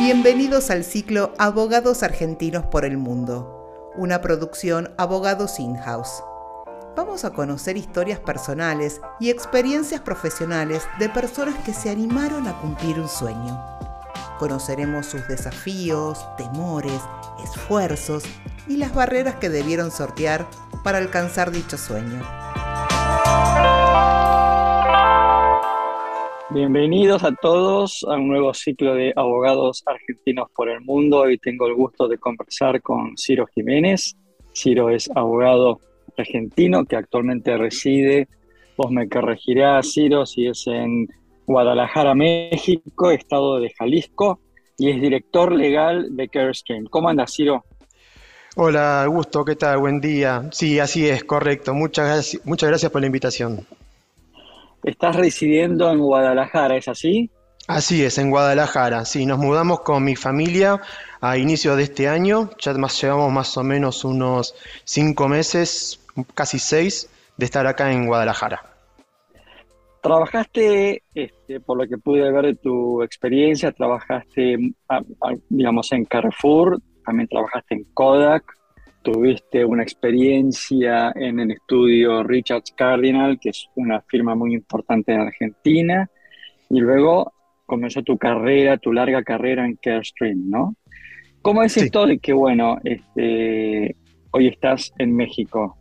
Bienvenidos al ciclo Abogados Argentinos por el Mundo, una producción Abogados In-House. Vamos a conocer historias personales y experiencias profesionales de personas que se animaron a cumplir un sueño. Conoceremos sus desafíos, temores, esfuerzos y las barreras que debieron sortear para alcanzar dicho sueño. Bienvenidos a todos a un nuevo ciclo de abogados argentinos por el mundo. Hoy tengo el gusto de conversar con Ciro Jiménez. Ciro es abogado argentino que actualmente reside, vos me corregirás, Ciro, si es en Guadalajara, México, estado de Jalisco, y es director legal de CareStream. ¿Cómo andas, Ciro? Hola, Augusto, ¿qué tal? Buen día. Sí, así es, correcto. Muchas muchas gracias por la invitación. Estás residiendo en Guadalajara, ¿es así? Así es, en Guadalajara. Sí, nos mudamos con mi familia a inicio de este año. Ya más, llevamos más o menos unos cinco meses, casi seis, de estar acá en Guadalajara. Trabajaste, este, por lo que pude ver de tu experiencia, trabajaste, digamos, en Carrefour, también trabajaste en Kodak, tuviste una experiencia en el estudio Richards Cardinal, que es una firma muy importante en Argentina, y luego comenzó tu carrera, tu larga carrera en Carestream, ¿no? ¿Cómo es esto de que, bueno, este, hoy estás en México?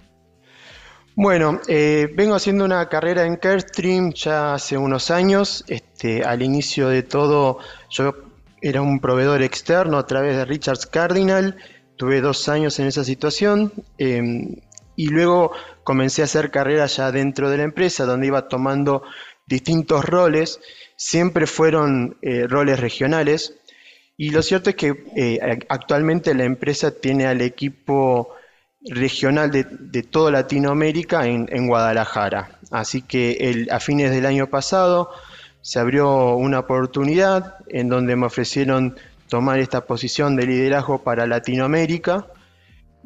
Bueno, eh, vengo haciendo una carrera en Carestream ya hace unos años. Este, al inicio de todo, yo era un proveedor externo a través de Richards Cardinal Tuve dos años en esa situación em, y luego comencé a hacer carrera ya dentro de la empresa, donde iba tomando distintos roles. Siempre fueron eh, roles regionales. Y lo cierto es que eh, actualmente la empresa tiene al equipo regional de, toda Latinoamérica en, Guadalajara. Así que a fines del año pasado se abrió una oportunidad en donde me ofrecieron tomar esta posición de liderazgo para Latinoamérica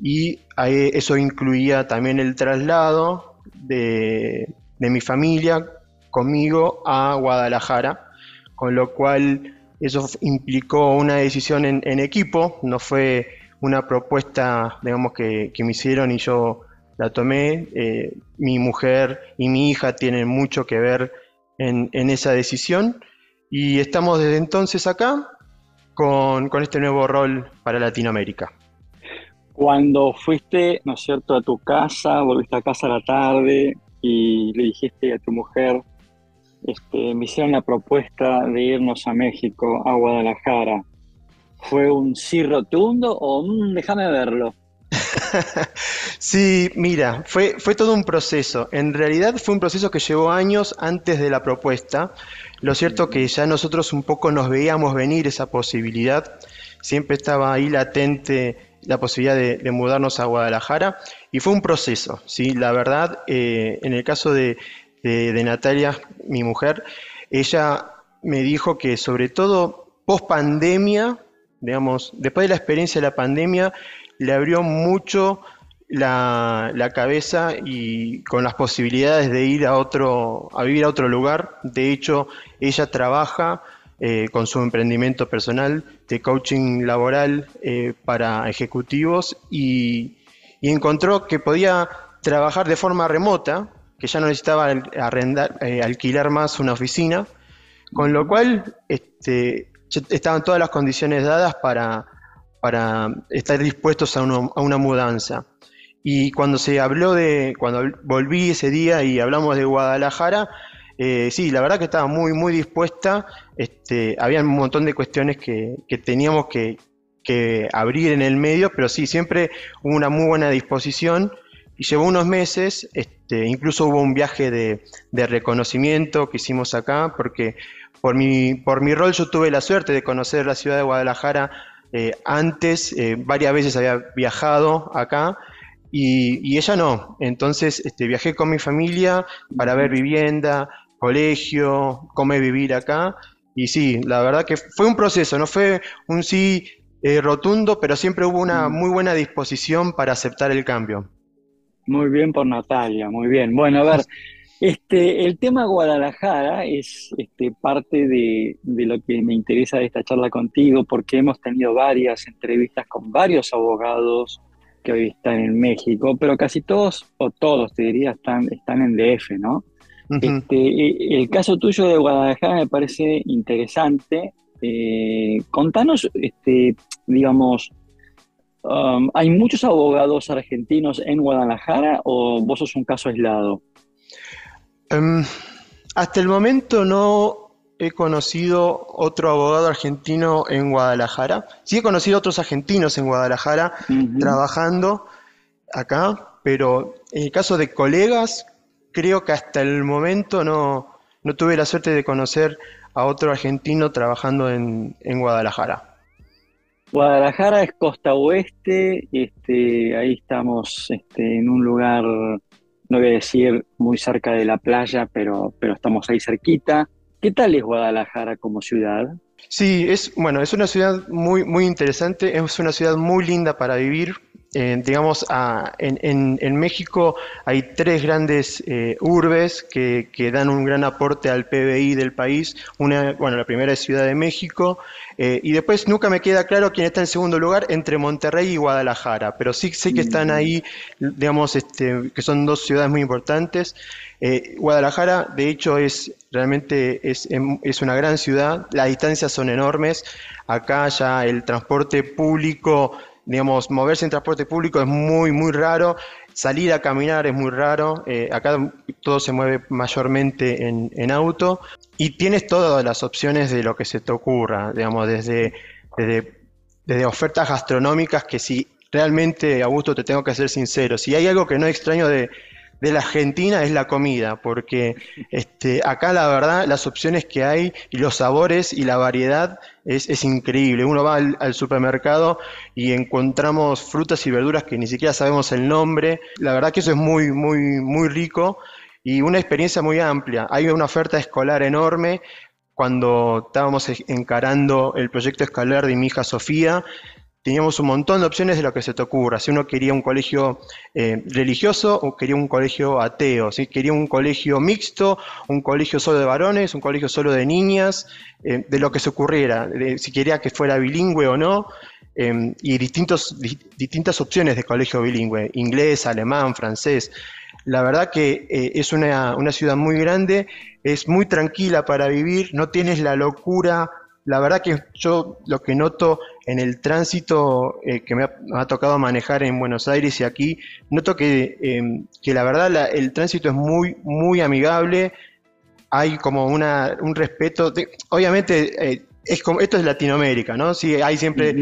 y eso incluía también el traslado de, mi familia conmigo a Guadalajara, con lo cual eso implicó una decisión en, equipo, no fue una propuesta, digamos, que, me hicieron y yo la tomé. Eh, mi mujer y mi hija tienen mucho que ver en, en, esa decisión y estamos desde entonces acá con, este nuevo rol para Latinoamérica. Cuando fuiste, ¿no es cierto?, a tu casa, volviste a casa a la tarde y le dijiste a tu mujer, este, me hicieron la propuesta de irnos a México, a Guadalajara. ¿Fue un sí rotundo o un déjame verlo? sí, mira, fue, fue todo un proceso. En realidad fue un proceso que llevó años antes de la propuesta. Lo cierto que ya nosotros un poco nos veíamos venir esa posibilidad. Siempre estaba ahí latente la posibilidad de, mudarnos a Guadalajara y fue un proceso. ¿sí? La verdad, eh, en el caso de, de Natalia, mi mujer, ella me dijo que sobre todo post pandemia, digamos, después de la experiencia de la pandemia, le abrió mucho la, cabeza y con las posibilidades de ir a otro, a vivir a otro lugar. De hecho, ella trabaja eh, con su emprendimiento personal de coaching laboral eh, para ejecutivos y, encontró que podía trabajar de forma remota, que ya no necesitaba arrendar, eh, alquilar más una oficina, con lo cual este, estaban todas las condiciones dadas para, para estar dispuestos a, una mudanza. Y cuando se habló de, cuando volví ese día y hablamos de Guadalajara, eh, sí, la verdad que estaba muy, muy dispuesta. Este, había un montón de cuestiones que, teníamos que, abrir en el medio, pero sí, siempre hubo una muy buena disposición. Y llevó unos meses, este, incluso hubo un viaje de, de, reconocimiento que hicimos acá, porque por mi, por mi rol yo tuve la suerte de conocer la ciudad de Guadalajara eh, antes eh, varias veces había viajado acá y, ella no. Entonces este, viajé con mi familia para ver vivienda, colegio, cómo vivir acá. Y sí, la verdad que fue un proceso, no fue un sí eh, rotundo, pero siempre hubo una muy buena disposición para aceptar el cambio. Muy bien por Natalia, muy bien. Bueno, a ver, Este, el tema Guadalajara es este, parte de, de, lo que me interesa de esta charla contigo, porque hemos tenido varias entrevistas con varios abogados que hoy están en México, pero casi todos, o todos te diría, están, están en DF, ¿no? este, el caso tuyo de Guadalajara me parece interesante. Eh, contanos, este, digamos, um, ¿hay muchos abogados argentinos en Guadalajara o vos sos un caso aislado? Um, hasta el momento no he conocido otro abogado argentino en Guadalajara. Sí he conocido otros argentinos en Guadalajara trabajando acá, pero en el caso de colegas, creo que hasta el momento no, tuve la suerte de conocer a otro argentino trabajando en, Guadalajara. Guadalajara es costa oeste, este, ahí estamos este, en un lugar, no voy a decir muy cerca de la playa, pero, pero estamos ahí cerquita. ¿Qué tal es Guadalajara como ciudad? Sí, es bueno, es una ciudad muy, muy interesante, es una ciudad muy linda para vivir. Eh, digamos, en, México hay tres grandes eh, urbes que, dan un gran aporte al PBI del país. Una, bueno, la primera es Ciudad de México, eh, y después nunca me queda claro quién está en segundo lugar entre Monterrey y Guadalajara, pero sí sé que están ahí, digamos, este, que son dos ciudades muy importantes. Guadalajara, de hecho, es realmente es, em, es una gran ciudad, las distancias son enormes. Acá ya el transporte público digamos, moverse en transporte público es muy, muy raro, salir a caminar es muy raro, eh, acá todo se mueve mayormente en, auto. Y tienes todas las opciones de lo que se te ocurra, digamos, desde, desde, ofertas gastronómicas que si realmente, Augusto, te tengo que ser sincero, si hay algo que no extraño de, de la Argentina es la comida, porque este, acá la verdad las opciones que hay y los sabores y la variedad es, increíble. Uno va al, supermercado y encontramos frutas y verduras que ni siquiera sabemos el nombre. La verdad que eso es muy, muy, muy rico y una experiencia muy amplia. Hay una oferta escolar enorme. Cuando estábamos encarando el proyecto escolar de mi hija Sofía, teníamos un montón de opciones de lo que se te ocurra. Si uno quería un colegio eh, religioso o quería un colegio ateo, si quería un colegio mixto, un colegio solo de varones, un colegio solo de niñas, eh, de lo que se ocurriera, si quería que fuera bilingüe o no, em, y distintos, distintas opciones de colegio bilingüe, inglés, alemán, francés. La verdad que eh, es una, una ciudad muy grande, es muy tranquila para vivir, no tienes la locura la verdad que yo lo que noto en el tránsito eh, que me ha, tocado manejar en Buenos Aires y aquí, noto que, em, que la verdad el tránsito es muy, muy amigable, hay como una, un respeto, obviamente eh, es como, esto es Latinoamérica, ¿no? Sí, hay siempre,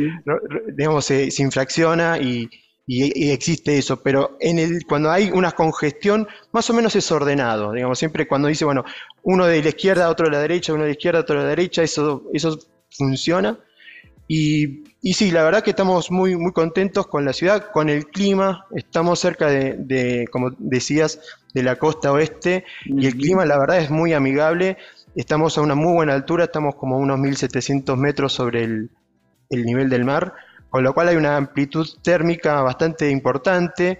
digamos, se infracciona y, y, existe eso, pero en el, cuando hay una congestión, más o menos es ordenado, digamos, siempre cuando dice, bueno, uno de la izquierda, otro de la derecha, uno de la izquierda, otro de la derecha, eso, eso funciona. Y, y sí, la verdad que estamos muy, muy contentos con la ciudad, con el clima, estamos cerca de, como decías, de la costa oeste, y el clima la verdad es muy amigable, estamos a una muy buena altura, estamos como a unos 1700 metros sobre el, el nivel del mar, con lo cual hay una amplitud térmica bastante importante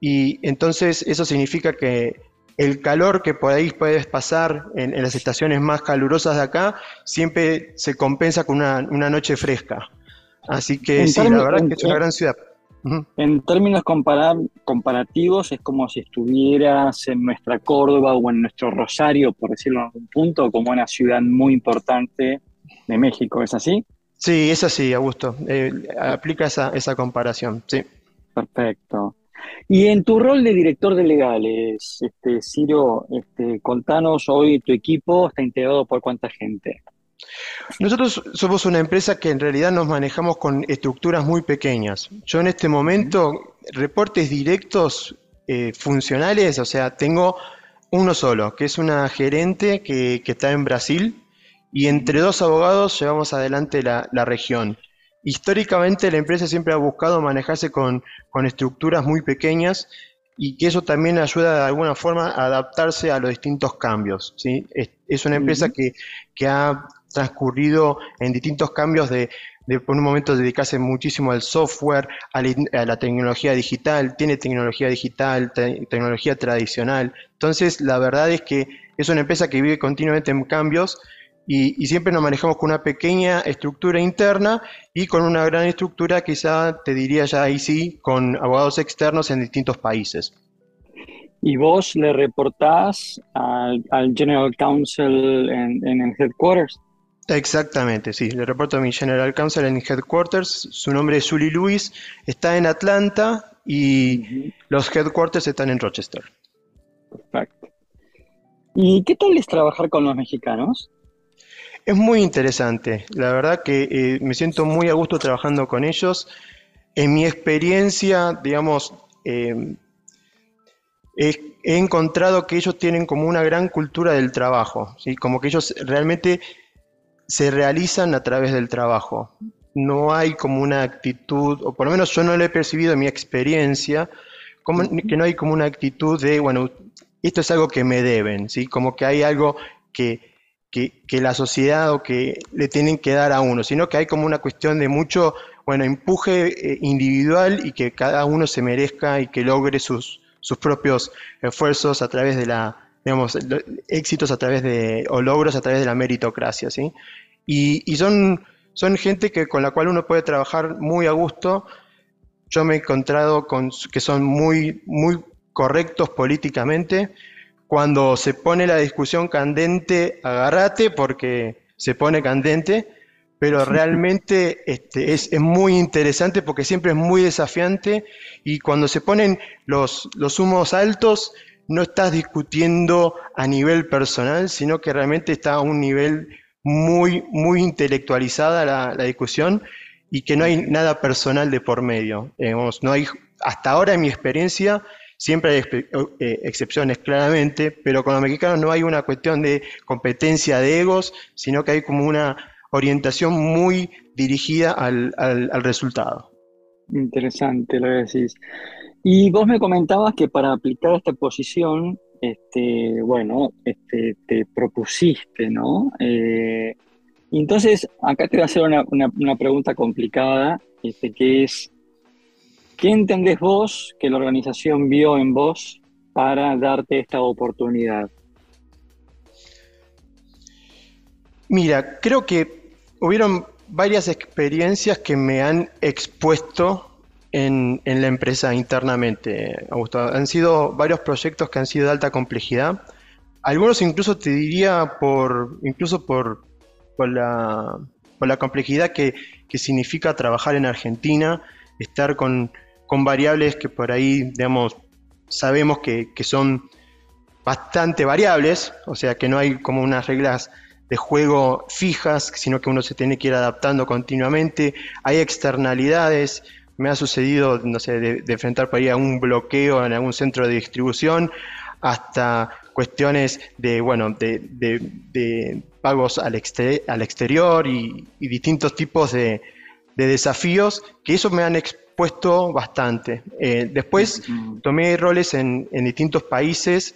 y entonces eso significa que el calor que por ahí puedes pasar en, las estaciones más calurosas de acá siempre se compensa con una, noche fresca. Así que sí, la verdad es que es una gran ciudad. En términos comparativos, es como si estuvieras en nuestra Córdoba o en nuestro Rosario, por decirlo en algún punto, como una ciudad muy importante de México, ¿es así? Sí, es así, Augusto. Eh, aplica esa, esa comparación, sí. Perfecto. Y en tu rol de director de legales, este, Ciro, este, contanos hoy tu equipo está integrado por cuánta gente. Nosotros somos una empresa que en realidad nos manejamos con estructuras muy pequeñas. Yo en este momento, reportes directos eh, funcionales, o sea, tengo uno solo, que es una gerente que, que está en Brasil, y entre dos abogados llevamos adelante la, región. Históricamente la empresa siempre ha buscado manejarse con, estructuras muy pequeñas y que eso también ayuda de alguna forma a adaptarse a los distintos cambios. ¿sí? Es, una empresa que, ha transcurrido en distintos cambios de, por un momento dedicarse muchísimo al software, a la, tecnología digital, tiene tecnología digital, tecnología tradicional. Entonces, la verdad es que es una empresa que vive continuamente en cambios y, siempre nos manejamos con una pequeña estructura interna y con una gran estructura, quizá te diría ya ahí sí, con abogados externos en distintos países. ¿Y vos le reportás al, General Counsel en, el headquarters? Exactamente, sí, le reporto a mi General Counsel en headquarters. Su nombre es Sully Lewis, está en Atlanta y los headquarters están en Rochester. Perfecto. ¿Y qué tal es trabajar con los mexicanos? Es muy interesante, la verdad que eh, me siento muy a gusto trabajando con ellos. En mi experiencia, digamos, eh, he, encontrado que ellos tienen como una gran cultura del trabajo, ¿sí? como que ellos realmente se realizan a través del trabajo. No hay como una actitud, o por lo menos yo no lo he percibido en mi experiencia, que no hay como una actitud de, bueno, esto es algo que me deben, ¿sí? como que hay algo que que, la sociedad o que le tienen que dar a uno, sino que hay como una cuestión de mucho, bueno, empuje eh, individual y que cada uno se merezca y que logre sus, sus propios esfuerzos a través de la, digamos, éxitos a través de, o logros a través de la meritocracia, ¿sí? Y, y son, son gente que, con la cual uno puede trabajar muy a gusto. Yo me he encontrado con que son muy, muy correctos políticamente, cuando se pone la discusión candente, agárrate porque se pone candente, pero realmente este, es, muy interesante porque siempre es muy desafiante y cuando se ponen los, los humos altos, no estás discutiendo a nivel personal, sino que realmente está a un nivel muy, muy intelectualizada la, discusión y que no hay nada personal de por medio. no hay, hasta ahora en mi experiencia, Siempre hay eh, excepciones, claramente, pero con los mexicanos no hay una cuestión de competencia de egos, sino que hay como una orientación muy dirigida al, resultado. Interesante lo que decís. Y vos me comentabas que para aplicar esta posición, este, bueno, este, te propusiste, ¿no? Eh, entonces, acá te voy a hacer una, una pregunta complicada, este, que es, ¿Qué entendés vos que la organización vio en vos para darte esta oportunidad? Mira, creo que hubieron varias experiencias que me han expuesto en, la empresa internamente, Augusto. Han sido varios proyectos que han sido de alta complejidad. Algunos incluso te diría por, incluso por, por, la, complejidad que, que significa trabajar en Argentina, estar con con variables que por ahí, digamos, sabemos que, son bastante variables, o sea que no hay como unas reglas de juego fijas, sino que uno se tiene que ir adaptando continuamente. Hay externalidades, me ha sucedido, no sé, de, enfrentar por ahí a un bloqueo en algún centro de distribución, hasta cuestiones de, bueno, de, pagos al, al exterior y, distintos tipos de, desafíos que eso me han puesto bastante. Eh, después tomé roles en, distintos países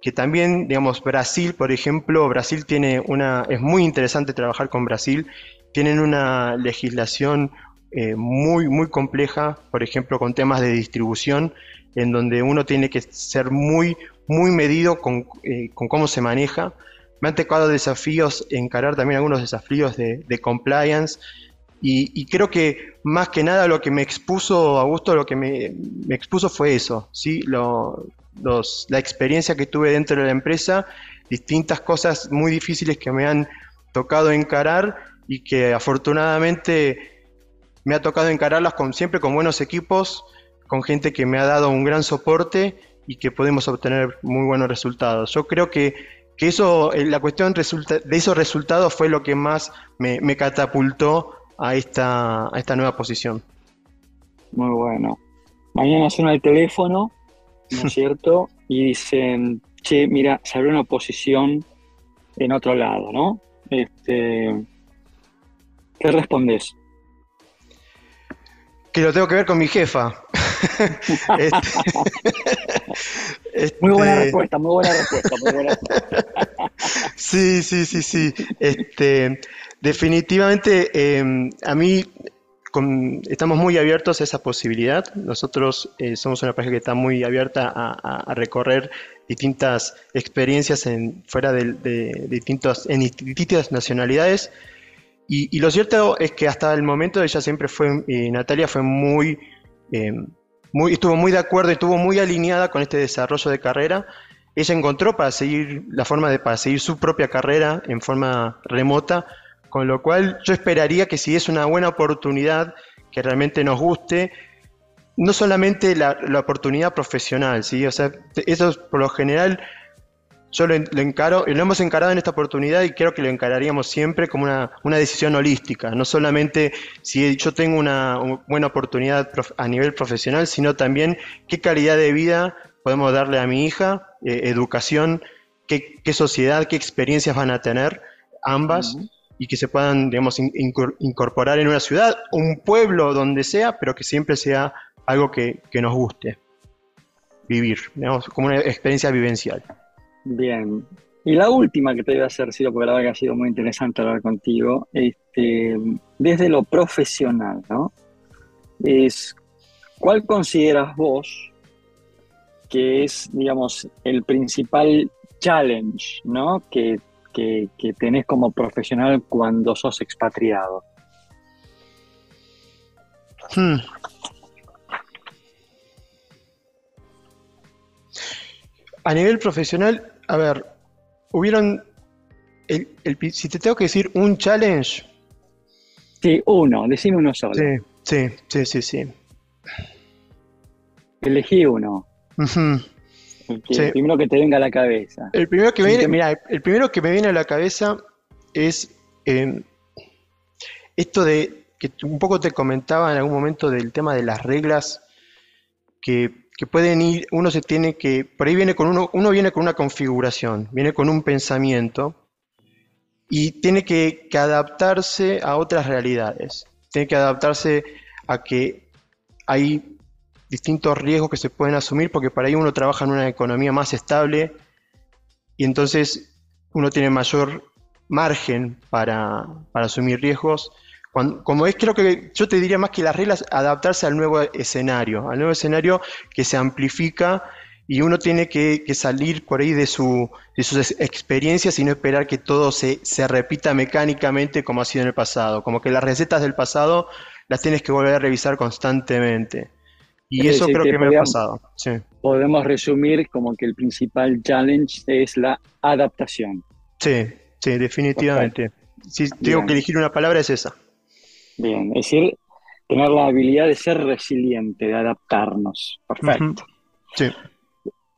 que también, digamos, Brasil, por ejemplo, Brasil tiene una, es muy interesante trabajar con Brasil, tienen una legislación eh, muy, muy compleja, por ejemplo, con temas de distribución, en donde uno tiene que ser muy, muy medido con, eh, cómo se maneja. Me han tocado desafíos, encarar también algunos desafíos de, de compliance, y, creo que más que nada lo que me expuso, Augusto, lo que me, expuso fue eso, ¿sí? la experiencia que tuve dentro de la empresa, distintas cosas muy difíciles que me han tocado encarar y que afortunadamente me ha tocado encararlas con, siempre con buenos equipos, con gente que me ha dado un gran soporte y que podemos obtener muy buenos resultados. Yo creo que, eso, eh, la cuestión de esos resultados fue lo que más me catapultó a esta, a esta nueva posición. Muy bueno. Mañana suena el teléfono, ¿no es cierto? Y dicen, che, mira, se abrió una posición en otro lado, ¿no? Este, ¿Qué respondes? Que lo tengo que ver con mi jefa. Este, muy buena este, respuesta, muy buena respuesta, muy buena respuesta. Sí, sí, sí, sí. Este, definitivamente, em, a mí estamos muy abiertos a esa posibilidad. Nosotros eh, somos una pareja que está muy abierta a, recorrer distintas experiencias en, fuera de, distintos, en distintas nacionalidades. Y, lo cierto es que hasta el momento ella siempre fue, Natalia fue muy, em, muy, estuvo muy de acuerdo, y estuvo muy alineada con este desarrollo de carrera. Ella encontró para seguir la forma de para seguir su propia carrera en forma remota con lo cual yo esperaría que si es una buena oportunidad que realmente nos guste, no solamente la, oportunidad profesional, ¿sí? O sea, eso por lo general yo lo, encaro, lo hemos encarado en esta oportunidad y creo que lo encararíamos siempre como una, decisión holística, no solamente si yo tengo una, buena oportunidad a nivel profesional, sino también qué calidad de vida podemos darle a mi hija, eh, educación, qué, sociedad, qué experiencias van a tener ambas y que se puedan, digamos, incorporar en una ciudad, un pueblo, donde sea, pero que siempre sea algo que, nos guste vivir, digamos, como una experiencia vivencial. Bien. Y la última que te voy a hacer, Ciro, porque la verdad que ha sido muy interesante hablar contigo, este, desde lo profesional, ¿no? Es, ¿cuál consideras vos que es, digamos, el principal challenge, ¿no? Que que, tenés como profesional cuando sos expatriado? Hmm. A nivel profesional, a ver, hubieron, si te tengo que decir un challenge. Sí, uno, decime uno solo. Sí, sí, sí, sí. sí. Elegí uno. El, primero que te venga a la cabeza. El primero que me viene, el primero que me viene a la cabeza es em, esto de que un poco te comentaba en algún momento del tema de las reglas que, pueden ir, uno se tiene que, por ahí viene con uno, uno viene con una configuración, viene con un pensamiento y tiene que, que adaptarse a otras realidades, tiene que adaptarse a que hay distintos riesgos que se pueden asumir porque para ahí uno trabaja en una economía más estable y entonces uno tiene mayor margen para, asumir riesgos. como es, creo que yo te diría más que las reglas, adaptarse al nuevo escenario, al nuevo escenario que se amplifica y uno tiene que, salir por ahí de, su, de, sus experiencias y no esperar que todo se, se repita mecánicamente como ha sido en el pasado, como que las recetas del pasado las tienes que volver a revisar constantemente. Y eso creo que, me ha pasado. Podemos resumir como que el principal challenge es la adaptación. Sí, sí, definitivamente. Si tengo que elegir una palabra es esa. Bien, es decir, tener la habilidad de ser resiliente, de adaptarnos. Perfecto. Sí.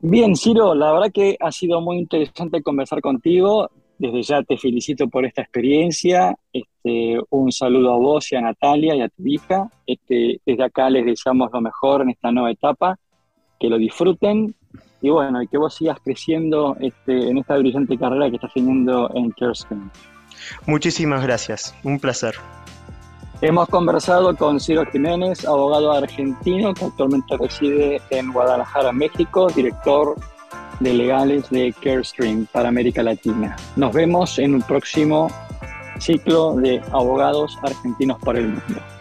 Bien, Ciro, la verdad que ha sido muy interesante conversar contigo. Desde ya te felicito por esta experiencia. Este, un saludo a vos y a Natalia y a tu hija. Este, desde acá les deseamos lo mejor en esta nueva etapa, que lo disfruten y bueno, y que vos sigas creciendo este, en esta brillante carrera que estás teniendo en CareScreen. Muchísimas gracias, un placer. Hemos conversado con Ciro Jiménez, abogado argentino que actualmente reside en Guadalajara, México, director de legales de CareStream para América Latina. Nos vemos en un próximo ciclo de abogados argentinos para el mundo.